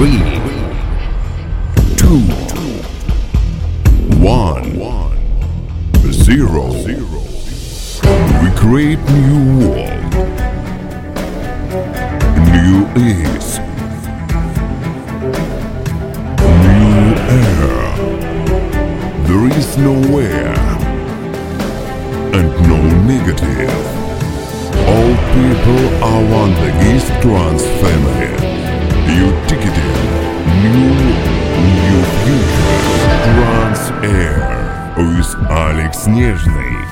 Three, two, one, zero. We create new world, new ease, new air. There is nowhere and no negative. All people are one the East Trans family. You ticketed new new future Trans Air with Alex Нежный.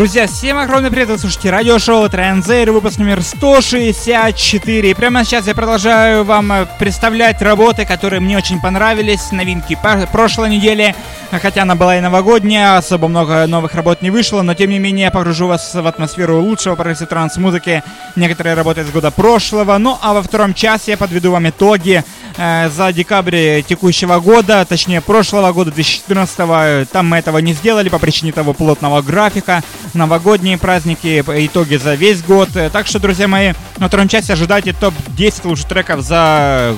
Друзья, всем огромный привет, вы слушаете радиошоу Trance Air, выпуск номер 164. И прямо сейчас я продолжаю вам э, представлять работы, которые мне очень понравились, новинки прошлой недели. Хотя она была и новогодняя, особо много новых работ не вышло, но тем не менее я погружу вас в атмосферу лучшего progressive trance музыки, некоторые работы из года прошлого. Ну а во втором часе я подведу вам итоги за декабрь текущего года, точнее прошлого года, 2014 Там мы этого не сделали по причине того плотного графика. Новогодние праздники, итоги за весь год. Так что, друзья мои, во втором часе ожидайте топ-10 лучших треков за,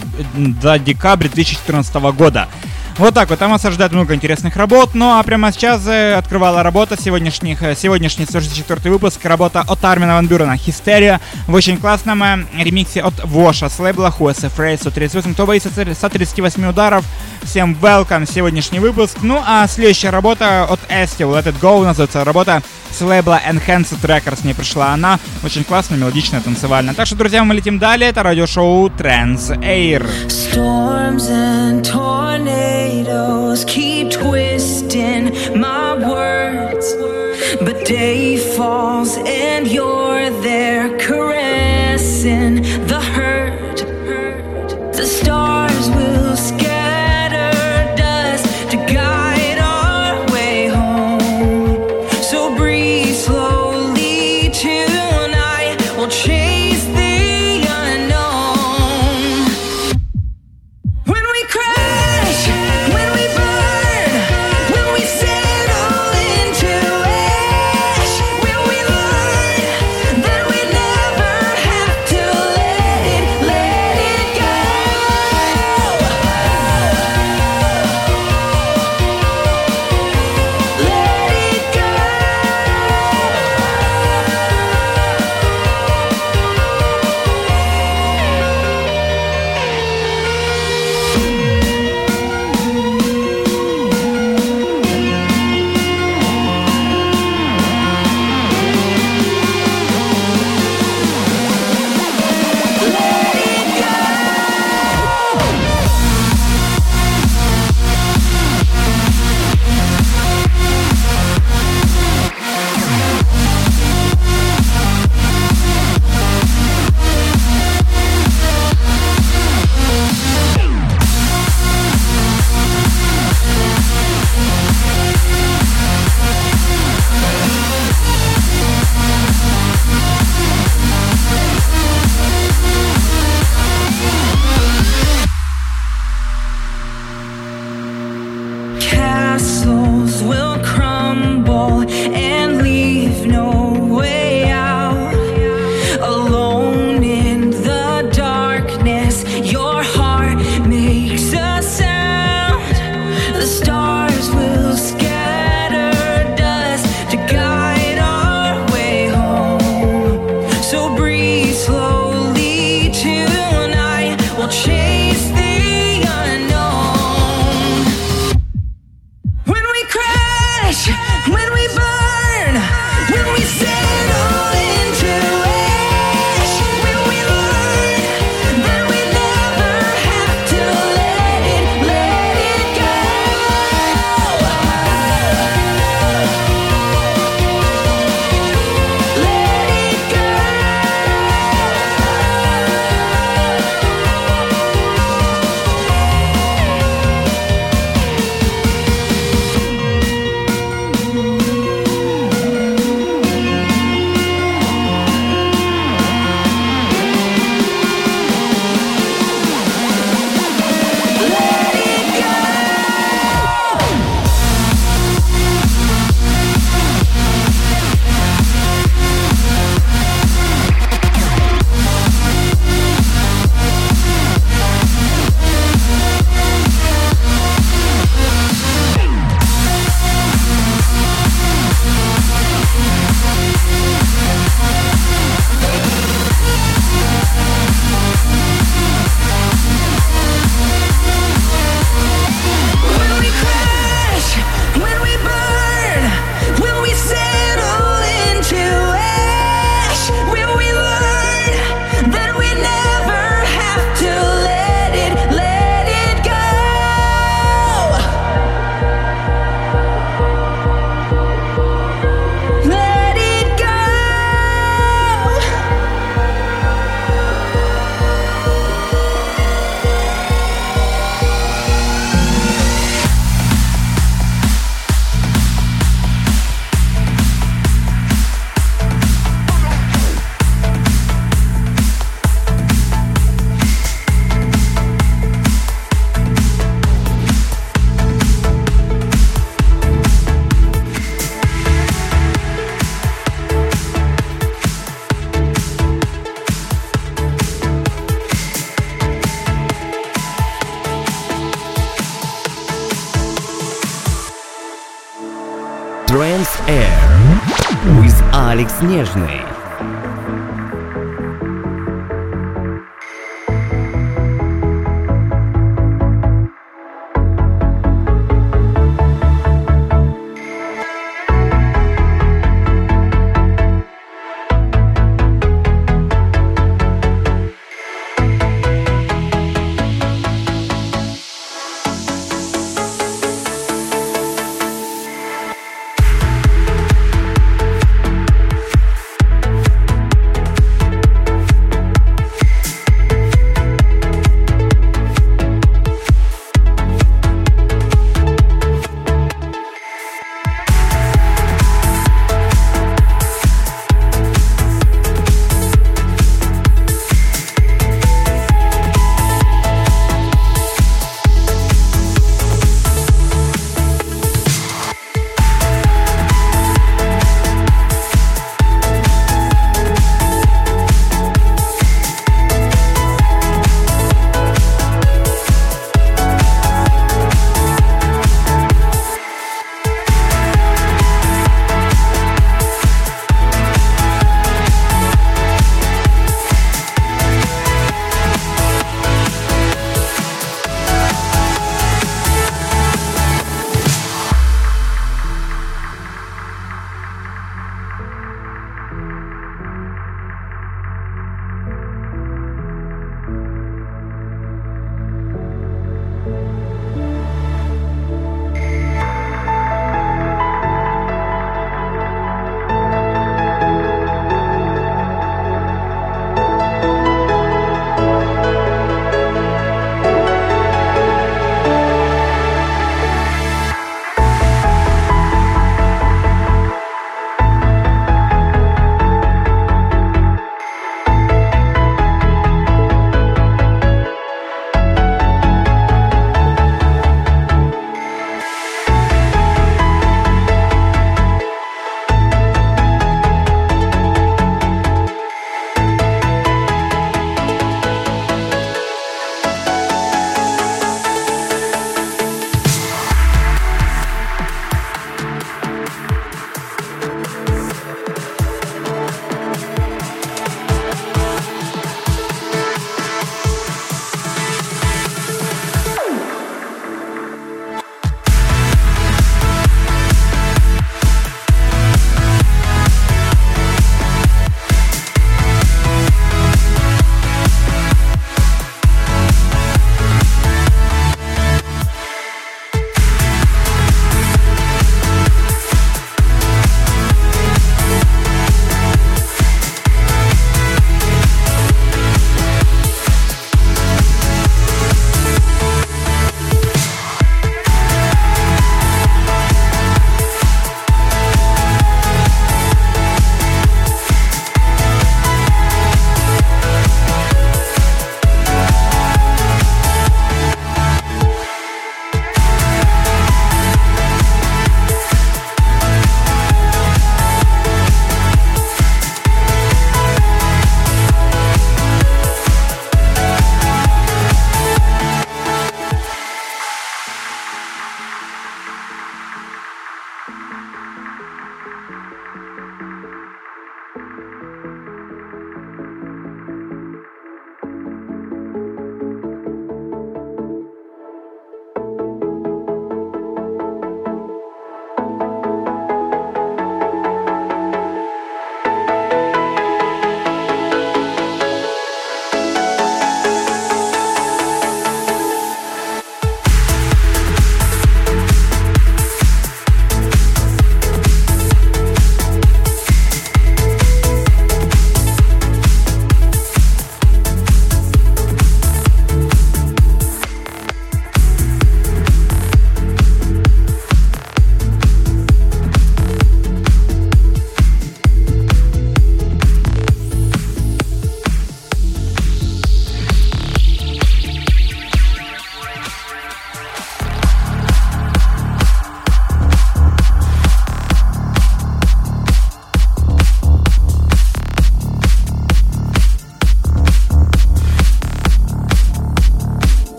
за декабрь 2014 года. Вот так вот, там вас ожидает много интересных работ. Ну а прямо сейчас э, открывала работа сегодняшних, э, сегодняшний 164 выпуск, работа от Армина Ван Бюрена «Хистерия» в очень классном э, ремиксе от Воша с лейбла Who is Afraid 138. Кто боится 138 ударов, всем welcome сегодняшний выпуск. Ну а следующая работа от Esty, Let It Go, называется работа с лейбла Enhanced Records. Мне пришла она, очень классная, мелодичная, танцевальная. Так что, друзья, мы летим далее. Это радиошоу Trans Air. Storms and tornadoes shadows keep twisting my words, but day falls and you're there caressing the hurt. You're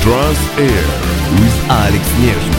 Trans Air with Alex Niersch.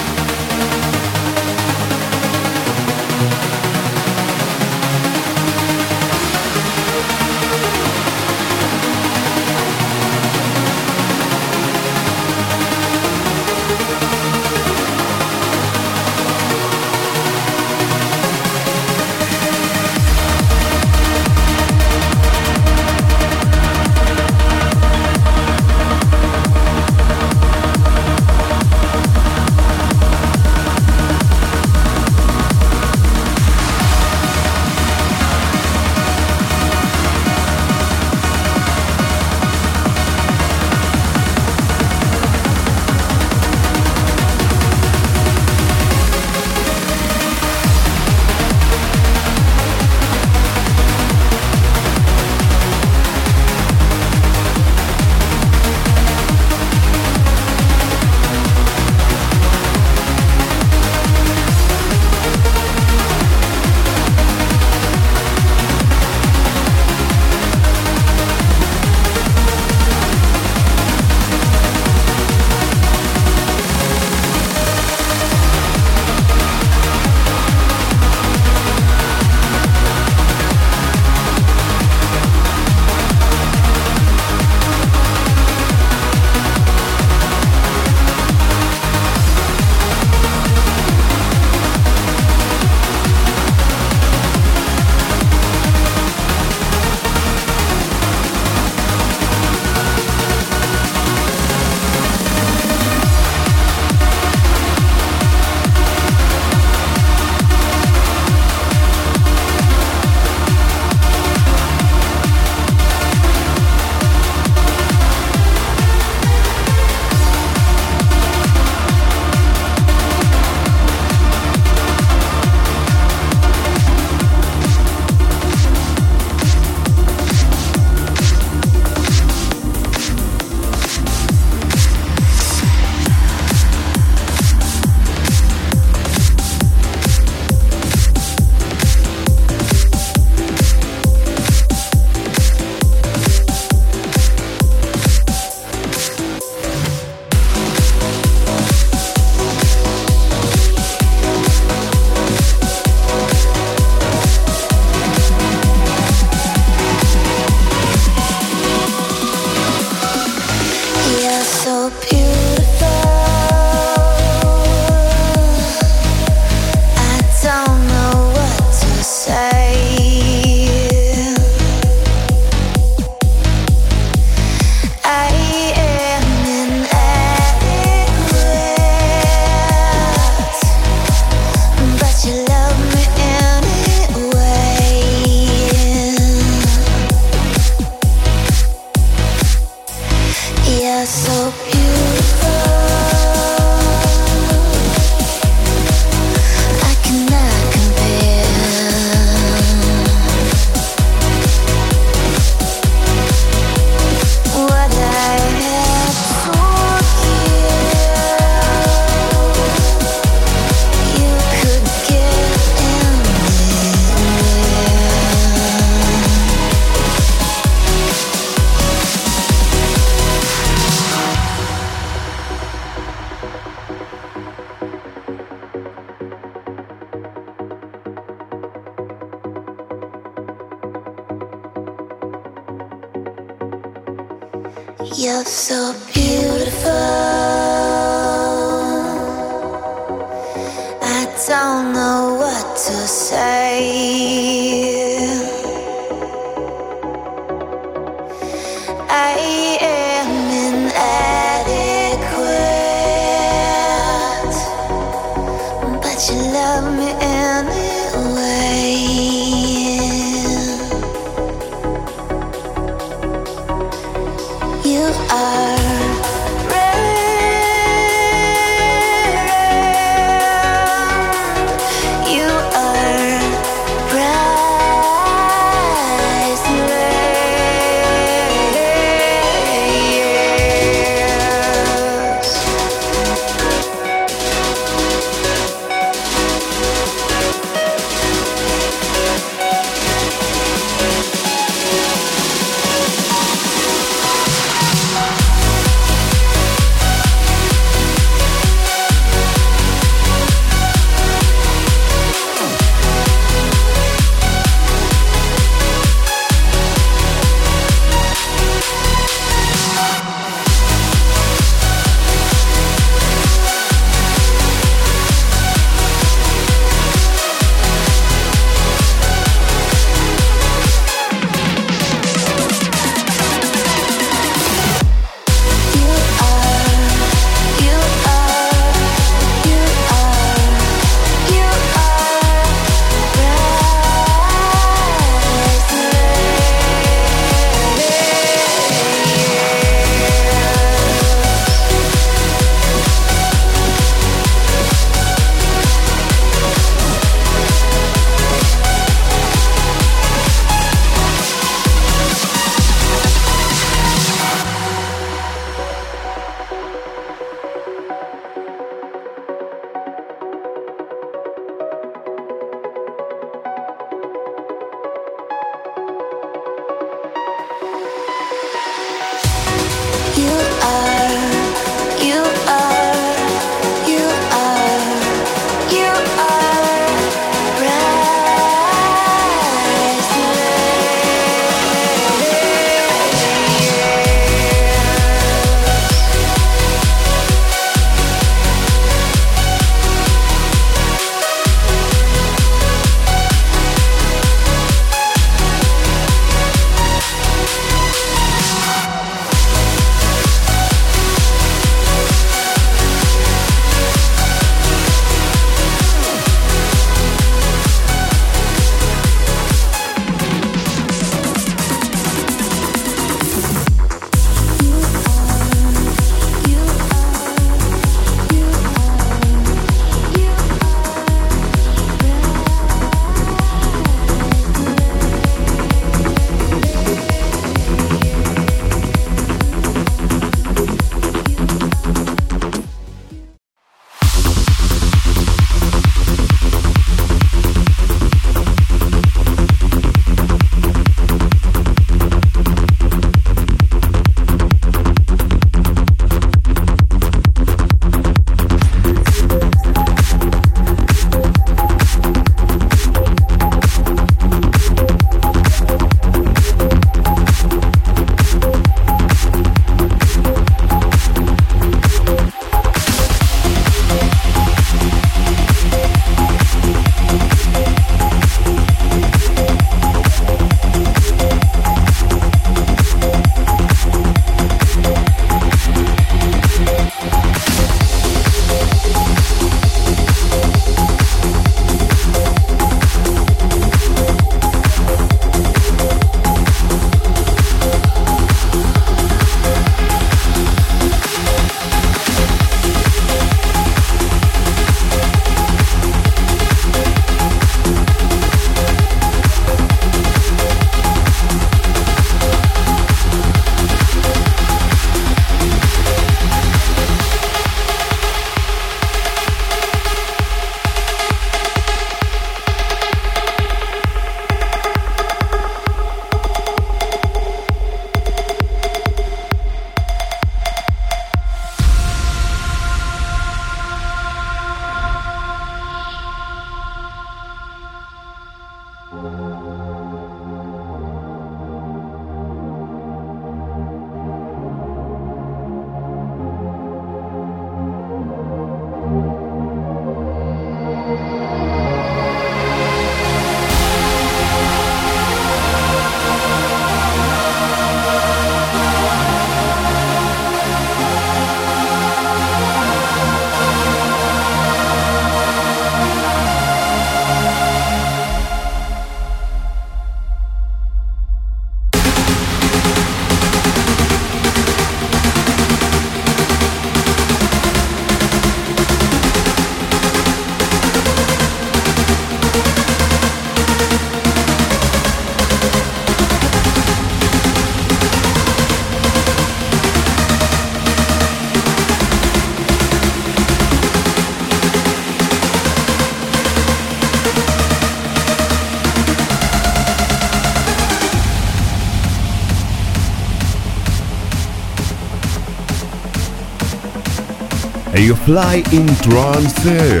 Fly in Transfer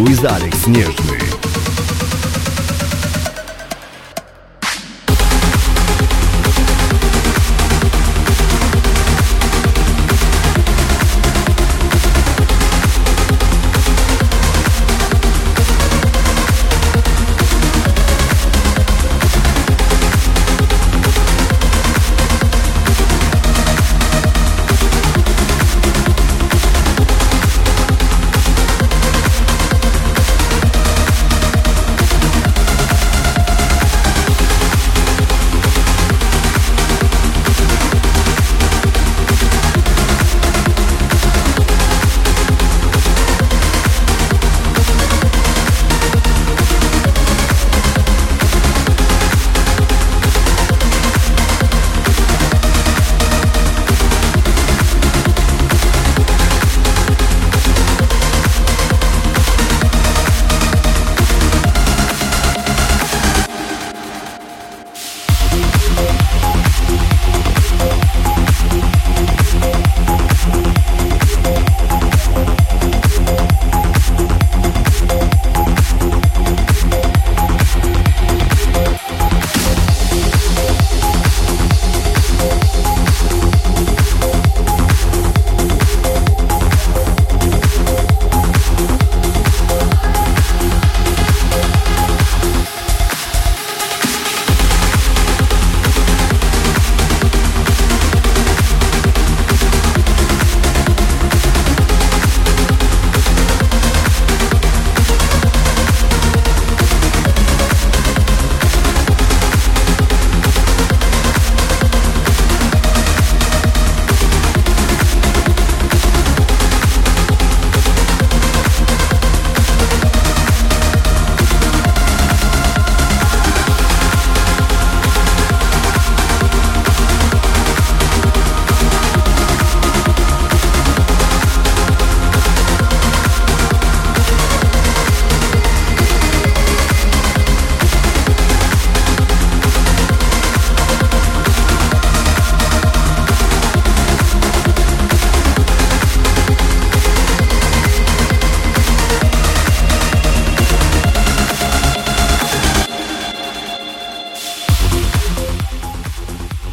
with Alex Nieżny.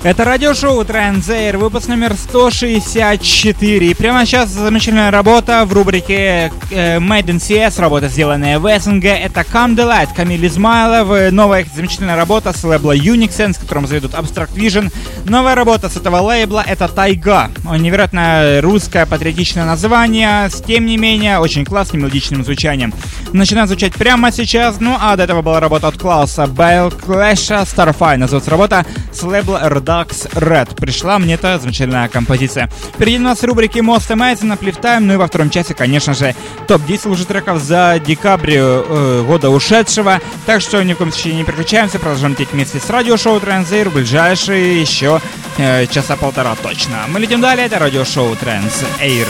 Это радиошоу Транзейр, выпуск номер 164. И прямо сейчас замечательная работа в рубрике э, Made in CS, работа, сделанная в СНГ. Это Come the Light, Камиль Измайлов. Новая замечательная работа с лейбла с которым заведут Abstract Vision. Новая работа с этого лейбла это Тайга. Невероятно русское патриотичное название, с тем не менее очень классным мелодичным звучанием. Начинает звучать прямо сейчас, ну а до этого была работа от Клауса Белклэша Starfire. Называется работа с лейбла RDA Ducks Red. Пришла мне эта замечательная композиция. Впереди у нас рубрики Most Amazing, Uplift Time, ну и во втором часе, конечно же, топ-10 уже треков за декабрь э, года ушедшего. Так что ни в коем случае не переключаемся, продолжаем лететь вместе с радиошоу Транзейр в ближайшие еще э, часа полтора точно. Мы летим далее, это радиошоу Транс Эйр.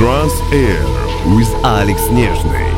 Trans Air with Alex Нежный.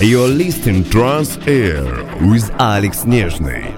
You're listening Trans Air with Alex Нежный.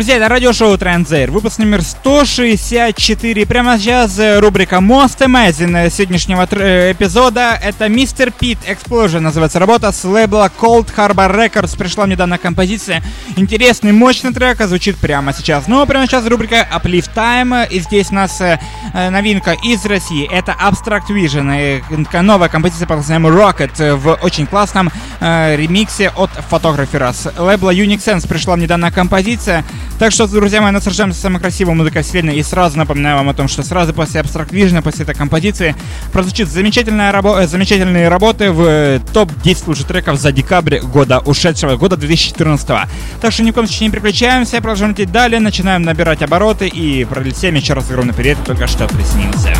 Друзья, это радиошоу Транзейр, выпуск номер 164. Прямо сейчас э, рубрика Most Amazing сегодняшнего э, эпизода. Это Mr. Pit Explosion называется работа с лейбла Cold Harbor Records. Пришла мне данная композиция. Интересный, мощный трек, а звучит прямо сейчас. Ну, а прямо сейчас рубрика Uplift Time. И здесь у нас э, новинка из России. Это Abstract Vision. Новая композиция под названием Rocket в очень классном ремиксе от. С лейбла Unix Sense пришла мне данная композиция. Так что, друзья мои, наслаждаемся самой красивой музыкой вселенной. И сразу напоминаю вам о том, что сразу после Abstract Vision, после этой композиции, прозвучит замечательная рабо- э, замечательные работы в э, топ-10 лучших треков за декабрь года ушедшего, года 2014. Так что ни в коем случае не переключаемся, продолжаем идти далее, начинаем набирать обороты и пролетим еще раз огромный привет, только что приснился.